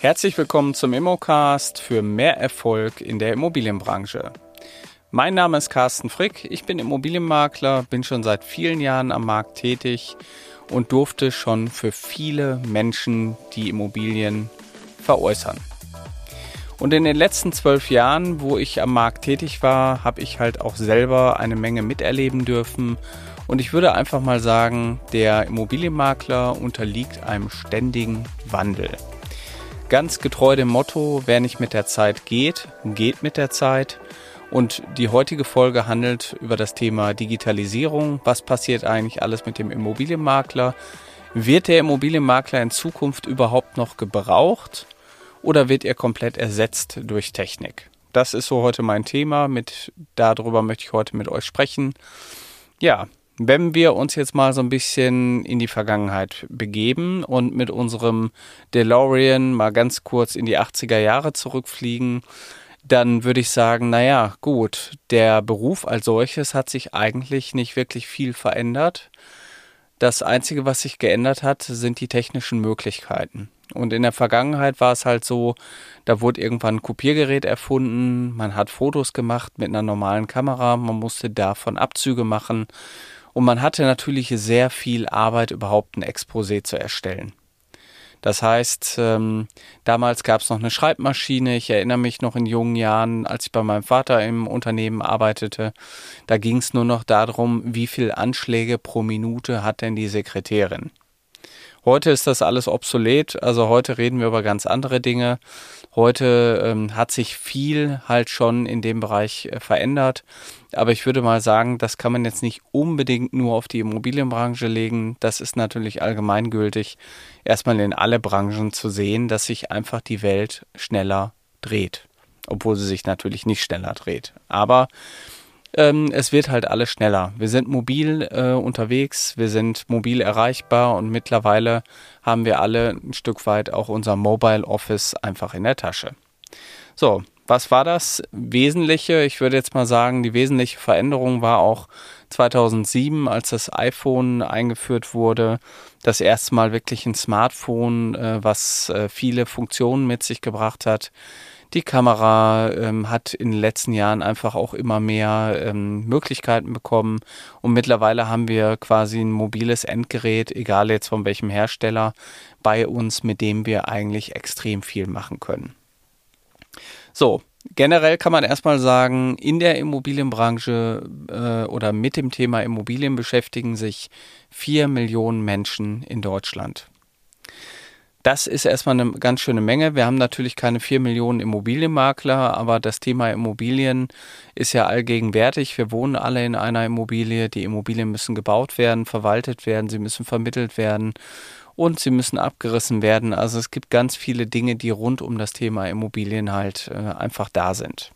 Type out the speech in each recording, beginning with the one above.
Herzlich willkommen zum Immocast für mehr Erfolg in der Immobilienbranche. Mein Name ist Carsten Frick, ich bin Immobilienmakler, bin schon seit vielen Jahren am Markt tätig und durfte schon für viele Menschen die Immobilien veräußern. Und in den letzten zwölf Jahren, wo ich am Markt tätig war, habe ich halt auch selber eine Menge miterleben dürfen. Und ich würde einfach mal sagen, der Immobilienmakler unterliegt einem ständigen Wandel. Ganz getreu dem Motto, wer nicht mit der Zeit geht, geht mit der Zeit. Und die heutige Folge handelt über das Thema Digitalisierung. Was passiert eigentlich alles mit dem Immobilienmakler? Wird der Immobilienmakler in Zukunft überhaupt noch gebraucht oder wird er komplett ersetzt durch Technik? Das ist so heute mein Thema. Mit darüber möchte ich heute mit euch sprechen. Ja, wenn wir uns jetzt mal so ein bisschen in die Vergangenheit begeben und mit unserem DeLorean mal ganz kurz in die 80er Jahre zurückfliegen, dann würde ich sagen, naja, gut, der Beruf als solches hat sich eigentlich nicht wirklich viel verändert. Das Einzige, was sich geändert hat, sind die technischen Möglichkeiten. Und in der Vergangenheit war es halt so, da wurde irgendwann ein Kopiergerät erfunden, man hat Fotos gemacht mit einer normalen Kamera, man musste davon Abzüge machen und man hatte natürlich sehr viel Arbeit, überhaupt ein Exposé zu erstellen. Das heißt, ähm, damals gab es noch eine Schreibmaschine. Ich erinnere mich noch in jungen Jahren, als ich bei meinem Vater im Unternehmen arbeitete, da ging es nur noch darum, wie viele Anschläge pro Minute hat denn die Sekretärin. Heute ist das alles obsolet, also heute reden wir über ganz andere Dinge. Heute ähm, hat sich viel halt schon in dem Bereich äh, verändert. Aber ich würde mal sagen, das kann man jetzt nicht unbedingt nur auf die Immobilienbranche legen. Das ist natürlich allgemeingültig, erstmal in alle Branchen zu sehen, dass sich einfach die Welt schneller dreht. Obwohl sie sich natürlich nicht schneller dreht. Aber ähm, es wird halt alles schneller. Wir sind mobil äh, unterwegs, wir sind mobil erreichbar und mittlerweile haben wir alle ein Stück weit auch unser Mobile Office einfach in der Tasche. So, was war das Wesentliche? Ich würde jetzt mal sagen, die wesentliche Veränderung war auch 2007, als das iPhone eingeführt wurde. Das erste Mal wirklich ein Smartphone, äh, was äh, viele Funktionen mit sich gebracht hat. Die Kamera ähm, hat in den letzten Jahren einfach auch immer mehr ähm, Möglichkeiten bekommen und mittlerweile haben wir quasi ein mobiles Endgerät, egal jetzt von welchem Hersteller, bei uns, mit dem wir eigentlich extrem viel machen können. So, generell kann man erstmal sagen, in der Immobilienbranche äh, oder mit dem Thema Immobilien beschäftigen sich vier Millionen Menschen in Deutschland. Das ist erstmal eine ganz schöne Menge. Wir haben natürlich keine vier Millionen Immobilienmakler, aber das Thema Immobilien ist ja allgegenwärtig. Wir wohnen alle in einer Immobilie. Die Immobilien müssen gebaut werden, verwaltet werden, sie müssen vermittelt werden und sie müssen abgerissen werden. Also es gibt ganz viele Dinge, die rund um das Thema Immobilien halt äh, einfach da sind.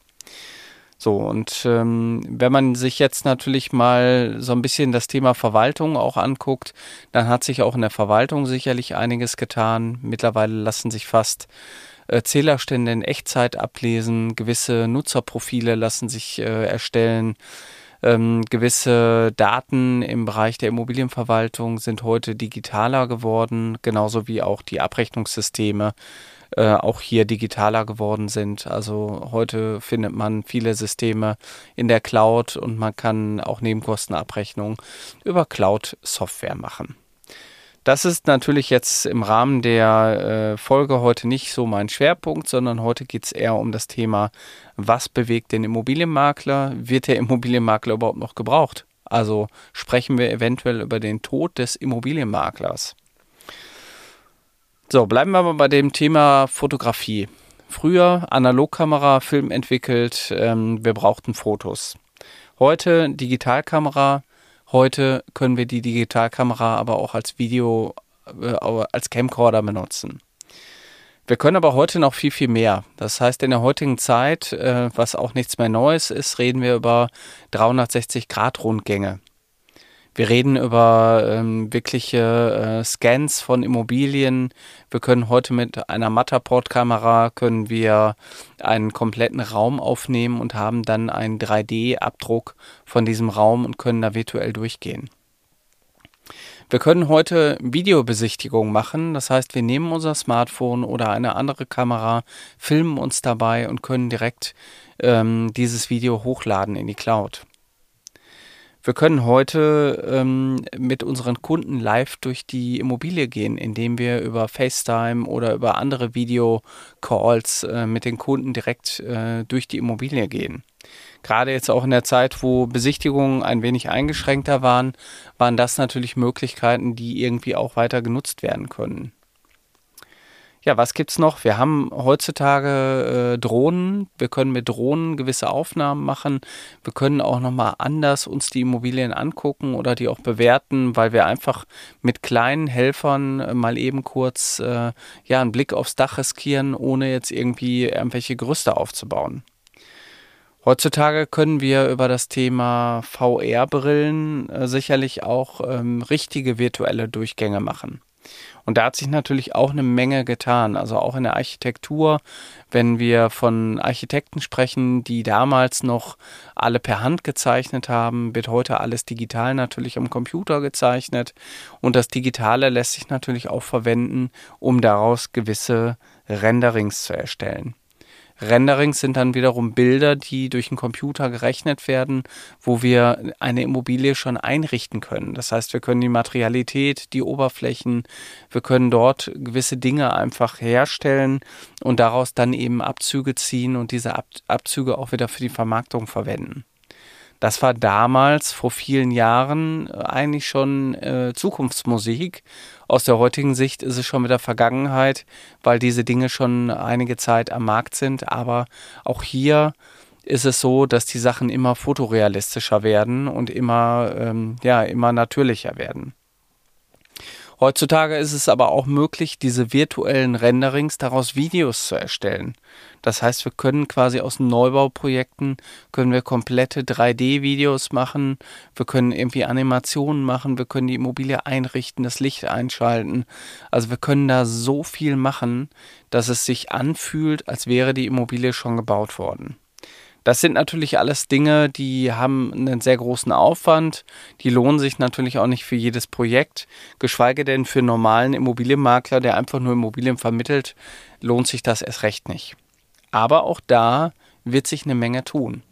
So, und ähm, wenn man sich jetzt natürlich mal so ein bisschen das Thema Verwaltung auch anguckt, dann hat sich auch in der Verwaltung sicherlich einiges getan. Mittlerweile lassen sich fast äh, Zählerstände in Echtzeit ablesen, gewisse Nutzerprofile lassen sich äh, erstellen. Ähm, gewisse Daten im Bereich der Immobilienverwaltung sind heute digitaler geworden, genauso wie auch die Abrechnungssysteme äh, auch hier digitaler geworden sind. Also heute findet man viele Systeme in der Cloud und man kann auch Nebenkostenabrechnungen über Cloud-Software machen. Das ist natürlich jetzt im Rahmen der äh, Folge heute nicht so mein Schwerpunkt, sondern heute geht es eher um das Thema, was bewegt den Immobilienmakler? Wird der Immobilienmakler überhaupt noch gebraucht? Also sprechen wir eventuell über den Tod des Immobilienmaklers. So, bleiben wir aber bei dem Thema Fotografie. Früher Analogkamera, Film entwickelt, ähm, wir brauchten Fotos. Heute Digitalkamera. Heute können wir die Digitalkamera aber auch als Video, äh, als Camcorder benutzen. Wir können aber heute noch viel, viel mehr. Das heißt, in der heutigen Zeit, äh, was auch nichts mehr Neues ist, reden wir über 360-Grad-Rundgänge. Wir reden über ähm, wirkliche äh, Scans von Immobilien. Wir können heute mit einer Matterport-Kamera können wir einen kompletten Raum aufnehmen und haben dann einen 3D-Abdruck von diesem Raum und können da virtuell durchgehen. Wir können heute Videobesichtigung machen. Das heißt, wir nehmen unser Smartphone oder eine andere Kamera, filmen uns dabei und können direkt ähm, dieses Video hochladen in die Cloud. Wir können heute ähm, mit unseren Kunden live durch die Immobilie gehen, indem wir über FaceTime oder über andere Video-Calls äh, mit den Kunden direkt äh, durch die Immobilie gehen. Gerade jetzt auch in der Zeit, wo Besichtigungen ein wenig eingeschränkter waren, waren das natürlich Möglichkeiten, die irgendwie auch weiter genutzt werden können. Ja, was gibt's noch? Wir haben heutzutage äh, Drohnen. Wir können mit Drohnen gewisse Aufnahmen machen. Wir können auch nochmal anders uns die Immobilien angucken oder die auch bewerten, weil wir einfach mit kleinen Helfern äh, mal eben kurz äh, ja einen Blick aufs Dach riskieren, ohne jetzt irgendwie irgendwelche Gerüste aufzubauen. Heutzutage können wir über das Thema VR-Brillen äh, sicherlich auch ähm, richtige virtuelle Durchgänge machen. Und da hat sich natürlich auch eine Menge getan. Also auch in der Architektur, wenn wir von Architekten sprechen, die damals noch alle per Hand gezeichnet haben, wird heute alles digital natürlich am Computer gezeichnet. Und das Digitale lässt sich natürlich auch verwenden, um daraus gewisse Renderings zu erstellen. Renderings sind dann wiederum Bilder, die durch einen Computer gerechnet werden, wo wir eine Immobilie schon einrichten können. Das heißt, wir können die Materialität, die Oberflächen, wir können dort gewisse Dinge einfach herstellen und daraus dann eben Abzüge ziehen und diese Abzüge auch wieder für die Vermarktung verwenden. Das war damals vor vielen Jahren äh, eigentlich schon äh, Zukunftsmusik. Aus der heutigen Sicht ist es schon wieder Vergangenheit, weil diese Dinge schon einige Zeit am Markt sind. Aber auch hier ist es so, dass die Sachen immer fotorealistischer werden und immer, ähm, ja, immer natürlicher werden. Heutzutage ist es aber auch möglich, diese virtuellen Renderings daraus Videos zu erstellen. Das heißt, wir können quasi aus Neubauprojekten können wir komplette 3D-Videos machen, wir können irgendwie Animationen machen, wir können die Immobilie einrichten, das Licht einschalten. Also wir können da so viel machen, dass es sich anfühlt, als wäre die Immobilie schon gebaut worden. Das sind natürlich alles Dinge, die haben einen sehr großen Aufwand. Die lohnen sich natürlich auch nicht für jedes Projekt. Geschweige denn für einen normalen Immobilienmakler, der einfach nur Immobilien vermittelt, lohnt sich das erst recht nicht. Aber auch da wird sich eine Menge tun.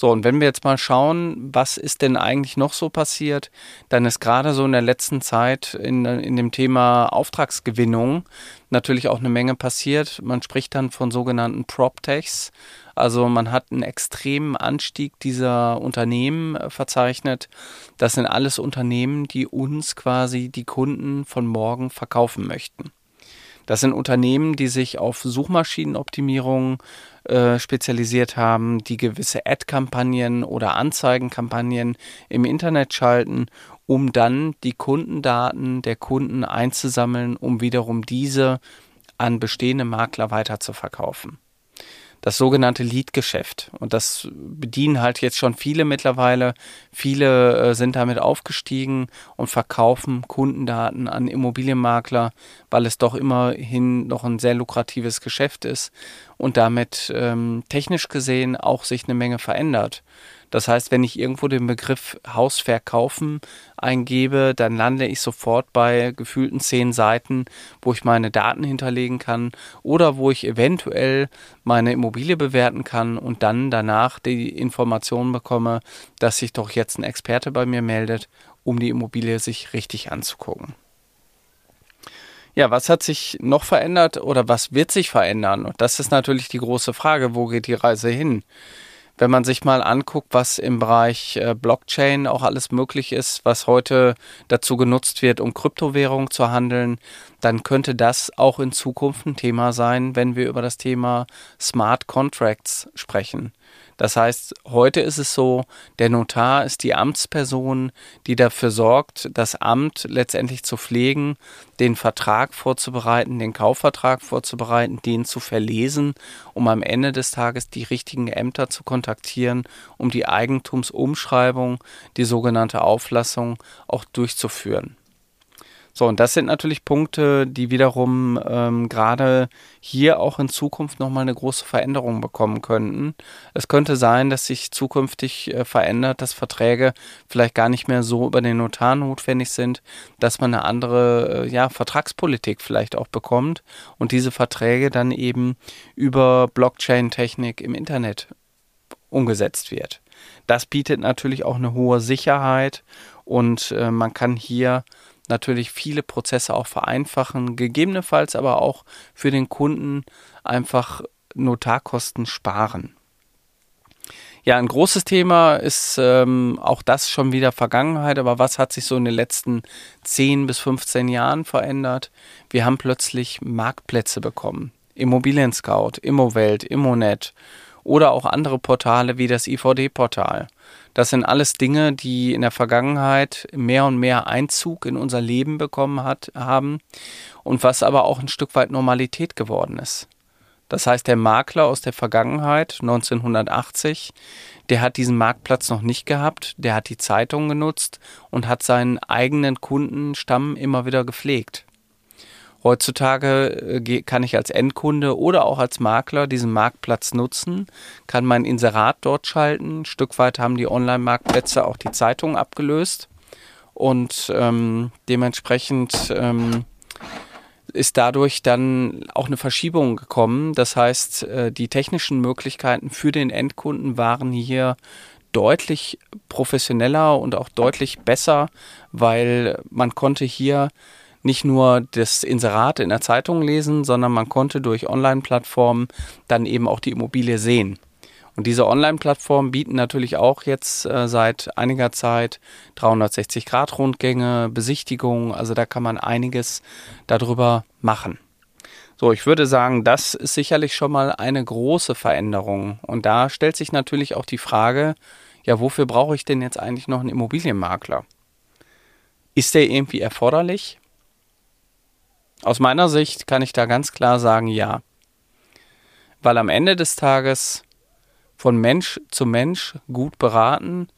So, und wenn wir jetzt mal schauen, was ist denn eigentlich noch so passiert, dann ist gerade so in der letzten Zeit in, in dem Thema Auftragsgewinnung natürlich auch eine Menge passiert. Man spricht dann von sogenannten PropTechs. Also man hat einen extremen Anstieg dieser Unternehmen äh, verzeichnet. Das sind alles Unternehmen, die uns quasi die Kunden von morgen verkaufen möchten. Das sind Unternehmen, die sich auf Suchmaschinenoptimierung äh, spezialisiert haben, die gewisse Ad-Kampagnen oder Anzeigenkampagnen im Internet schalten, um dann die Kundendaten der Kunden einzusammeln, um wiederum diese an bestehende Makler weiterzuverkaufen das sogenannte Lead-Geschäft. Und das bedienen halt jetzt schon viele mittlerweile. Viele äh, sind damit aufgestiegen und verkaufen Kundendaten an Immobilienmakler, weil es doch immerhin noch ein sehr lukratives Geschäft ist und damit ähm, technisch gesehen auch sich eine Menge verändert. Das heißt, wenn ich irgendwo den Begriff Haus verkaufen eingebe, dann lande ich sofort bei gefühlten zehn Seiten, wo ich meine Daten hinterlegen kann oder wo ich eventuell meine Immobilie bewerten kann und dann danach die Information bekomme, dass sich doch jetzt ein Experte bei mir meldet, um die Immobilie sich richtig anzugucken. Ja, was hat sich noch verändert oder was wird sich verändern? Und das ist natürlich die große Frage, wo geht die Reise hin? Wenn man sich mal anguckt, was im Bereich äh, Blockchain auch alles möglich ist, was heute dazu genutzt wird, um Kryptowährungen zu handeln, dann könnte das auch in Zukunft ein Thema sein, wenn wir über das Thema Smart Contracts sprechen. Das heißt, heute ist es so, der Notar ist die Amtsperson, die dafür sorgt, das Amt letztendlich zu pflegen, den Vertrag vorzubereiten, den Kaufvertrag vorzubereiten, den zu verlesen, um am Ende des Tages die richtigen Ämter zu kontaktieren, um die Eigentumsumschreibung, die sogenannte Auflassung auch durchzuführen. So, und das sind natürlich Punkte, die wiederum ähm, gerade hier auch in Zukunft nochmal eine große Veränderung bekommen könnten. Es könnte sein, dass sich zukünftig äh, verändert, dass Verträge vielleicht gar nicht mehr so über den Notar notwendig sind, dass man eine andere äh, ja, Vertragspolitik vielleicht auch bekommt und diese Verträge dann eben über Blockchain-Technik im Internet umgesetzt wird. Das bietet natürlich auch eine hohe Sicherheit und äh, man kann hier natürlich viele Prozesse auch vereinfachen, gegebenenfalls aber auch für den Kunden einfach Notarkosten sparen. Ja, ein großes Thema ist ähm, auch das schon wieder Vergangenheit, aber was hat sich so in den letzten 10 bis 15 Jahren verändert? Wir haben plötzlich Marktplätze bekommen. Immobilien Scout, Immowelt, Immonet oder auch andere Portale wie das IVD-Portal. Das sind alles Dinge, die in der Vergangenheit mehr und mehr Einzug in unser Leben bekommen hat, haben und was aber auch ein Stück weit Normalität geworden ist. Das heißt, der Makler aus der Vergangenheit, 1980, der hat diesen Marktplatz noch nicht gehabt, der hat die Zeitung genutzt und hat seinen eigenen Kundenstamm immer wieder gepflegt. Heutzutage äh, kann ich als Endkunde oder auch als Makler diesen Marktplatz nutzen, kann mein Inserat dort schalten. Ein Stück weit haben die Online-Marktplätze auch die Zeitung abgelöst und ähm, dementsprechend ähm, ist dadurch dann auch eine Verschiebung gekommen. Das heißt, äh, die technischen Möglichkeiten für den Endkunden waren hier deutlich professioneller und auch deutlich besser, weil man konnte hier nicht nur das Inserat in der Zeitung lesen, sondern man konnte durch Online-Plattformen dann eben auch die Immobilie sehen. Und diese Online-Plattformen bieten natürlich auch jetzt äh, seit einiger Zeit 360-Grad-Rundgänge, Besichtigungen, also da kann man einiges darüber machen. So, ich würde sagen, das ist sicherlich schon mal eine große Veränderung. Und da stellt sich natürlich auch die Frage, ja, wofür brauche ich denn jetzt eigentlich noch einen Immobilienmakler? Ist der irgendwie erforderlich? Aus meiner Sicht kann ich da ganz klar sagen, ja. Weil am Ende des Tages von Mensch zu Mensch gut beraten,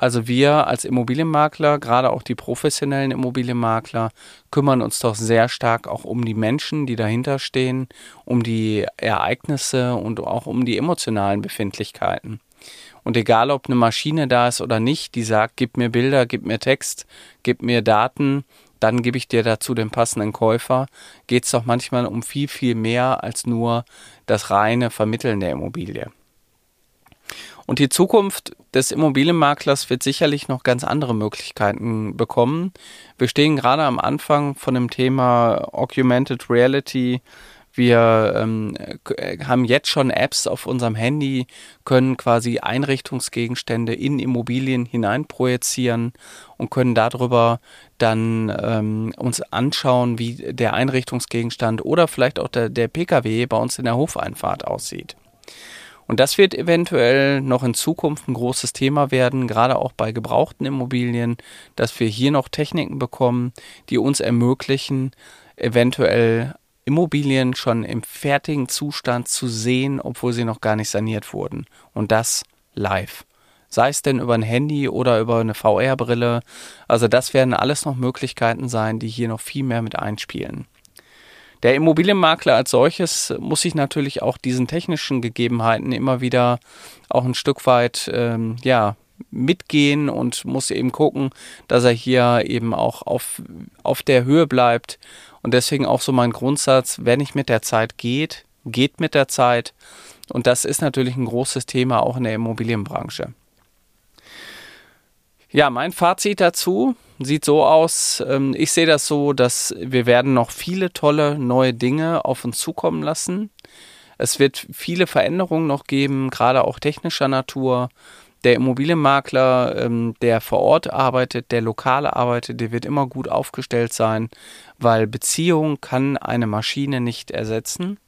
also wir als Immobilienmakler, gerade auch die professionellen Immobilienmakler, kümmern uns doch sehr stark auch um die Menschen, die dahinter stehen, um die Ereignisse und auch um die emotionalen Befindlichkeiten. Und egal, ob eine Maschine da ist oder nicht, die sagt, gib mir Bilder, gib mir Text, gib mir Daten, dann gebe ich dir dazu den passenden Käufer, geht es doch manchmal um viel, viel mehr als nur das reine Vermitteln der Immobilie. Und die Zukunft des Immobilienmaklers wird sicherlich noch ganz andere Möglichkeiten bekommen. Wir stehen gerade am Anfang von dem Thema Augmented Reality, wir ähm, haben jetzt schon Apps auf unserem Handy, können quasi Einrichtungsgegenstände in Immobilien hineinprojizieren und können darüber dann ähm, uns anschauen, wie der Einrichtungsgegenstand oder vielleicht auch der, der Pkw bei uns in der Hofeinfahrt aussieht. Und das wird eventuell noch in Zukunft ein großes Thema werden, gerade auch bei gebrauchten Immobilien, dass wir hier noch Techniken bekommen, die uns ermöglichen, eventuell Immobilien schon im fertigen Zustand zu sehen, obwohl sie noch gar nicht saniert wurden. Und das live. Sei es denn über ein Handy oder über eine VR-Brille. Also das werden alles noch Möglichkeiten sein, die hier noch viel mehr mit einspielen. Der Immobilienmakler als solches muss sich natürlich auch diesen technischen Gegebenheiten immer wieder auch ein Stück weit ähm, ja, mitgehen und muss eben gucken, dass er hier eben auch auf, auf der Höhe bleibt und deswegen auch so mein Grundsatz, wer nicht mit der Zeit geht, geht mit der Zeit. Und das ist natürlich ein großes Thema auch in der Immobilienbranche. Ja, mein Fazit dazu sieht so aus. Ähm, ich sehe das so, dass wir werden noch viele tolle neue Dinge auf uns zukommen lassen. Es wird viele Veränderungen noch geben, gerade auch technischer Natur der Immobilienmakler, ähm, der vor Ort arbeitet, der lokal arbeitet, der wird immer gut aufgestellt sein, weil Beziehung kann eine Maschine nicht ersetzen.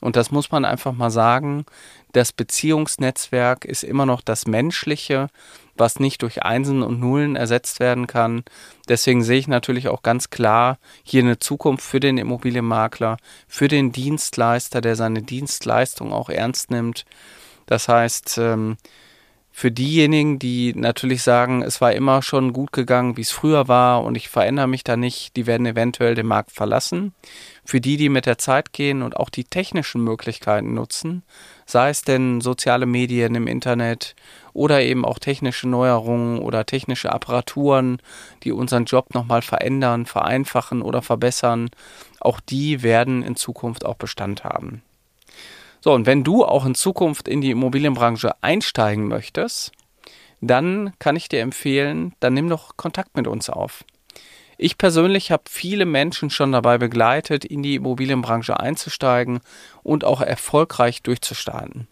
Und das muss man einfach mal sagen. Das Beziehungsnetzwerk ist immer noch das Menschliche, was nicht durch Einsen und Nullen ersetzt werden kann. Deswegen sehe ich natürlich auch ganz klar hier eine Zukunft für den Immobilienmakler, für den Dienstleister, der seine Dienstleistung auch ernst nimmt. Das heißt, ähm, Für diejenigen, die natürlich sagen, es war immer schon gut gegangen, wie es früher war und ich verändere mich da nicht, die werden eventuell den Markt verlassen. Für die, die mit der Zeit gehen und auch die technischen Möglichkeiten nutzen, sei es denn soziale Medien im Internet oder eben auch technische Neuerungen oder technische Apparaturen, die unseren Job nochmal verändern, vereinfachen oder verbessern, auch die werden in Zukunft auch Bestand haben. So, und wenn du auch in Zukunft in die Immobilienbranche einsteigen möchtest, dann kann ich dir empfehlen, dann nimm doch Kontakt mit uns auf. Ich persönlich habe viele Menschen schon dabei begleitet, in die Immobilienbranche einzusteigen und auch erfolgreich durchzustarten.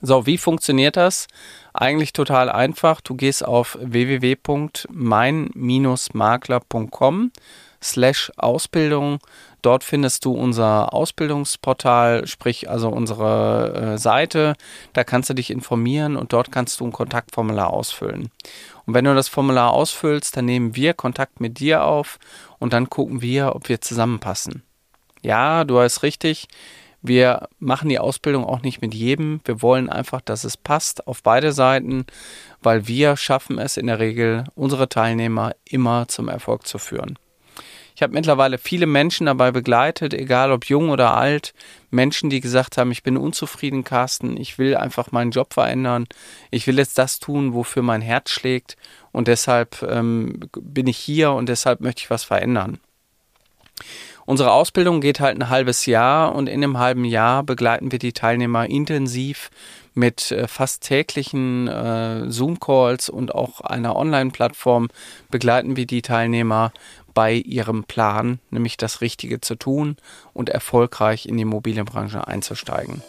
So, wie funktioniert das? Eigentlich total einfach. Du gehst auf www.mein-makler.com slash Ausbildung. Dort findest du unser Ausbildungsportal, sprich also unsere äh, Seite. Da kannst du dich informieren und dort kannst du ein Kontaktformular ausfüllen. Und wenn du das Formular ausfüllst, dann nehmen wir Kontakt mit dir auf und dann gucken wir, ob wir zusammenpassen. Ja, du hast richtig. Wir machen die Ausbildung auch nicht mit jedem. Wir wollen einfach, dass es passt auf beide Seiten, weil wir schaffen es in der Regel, unsere Teilnehmer immer zum Erfolg zu führen. Ich habe mittlerweile viele Menschen dabei begleitet, egal ob jung oder alt, Menschen, die gesagt haben, ich bin unzufrieden, Carsten, ich will einfach meinen Job verändern, ich will jetzt das tun, wofür mein Herz schlägt. Und deshalb ähm, bin ich hier und deshalb möchte ich was verändern. Unsere Ausbildung geht halt ein halbes Jahr und in einem halben Jahr begleiten wir die Teilnehmer intensiv mit äh, fast täglichen äh, Zoom-Calls und auch einer Online-Plattform begleiten wir die Teilnehmer bei ihrem Plan, nämlich das Richtige zu tun und erfolgreich in die Immobilienbranche einzusteigen.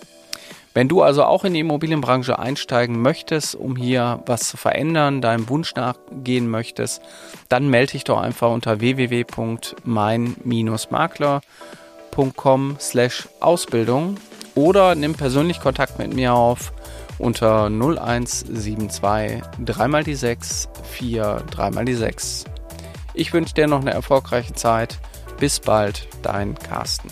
Wenn du also auch in die Immobilienbranche einsteigen möchtest, um hier was zu verändern, deinem Wunsch nachgehen möchtest, dann melde dich doch einfach unter www.mein-makler.com slash Ausbildung oder nimm persönlich Kontakt mit mir auf unter 0172 3 mal die 6 4 3 mal die 6. Ich wünsche dir noch eine erfolgreiche Zeit. Bis bald, dein Carsten.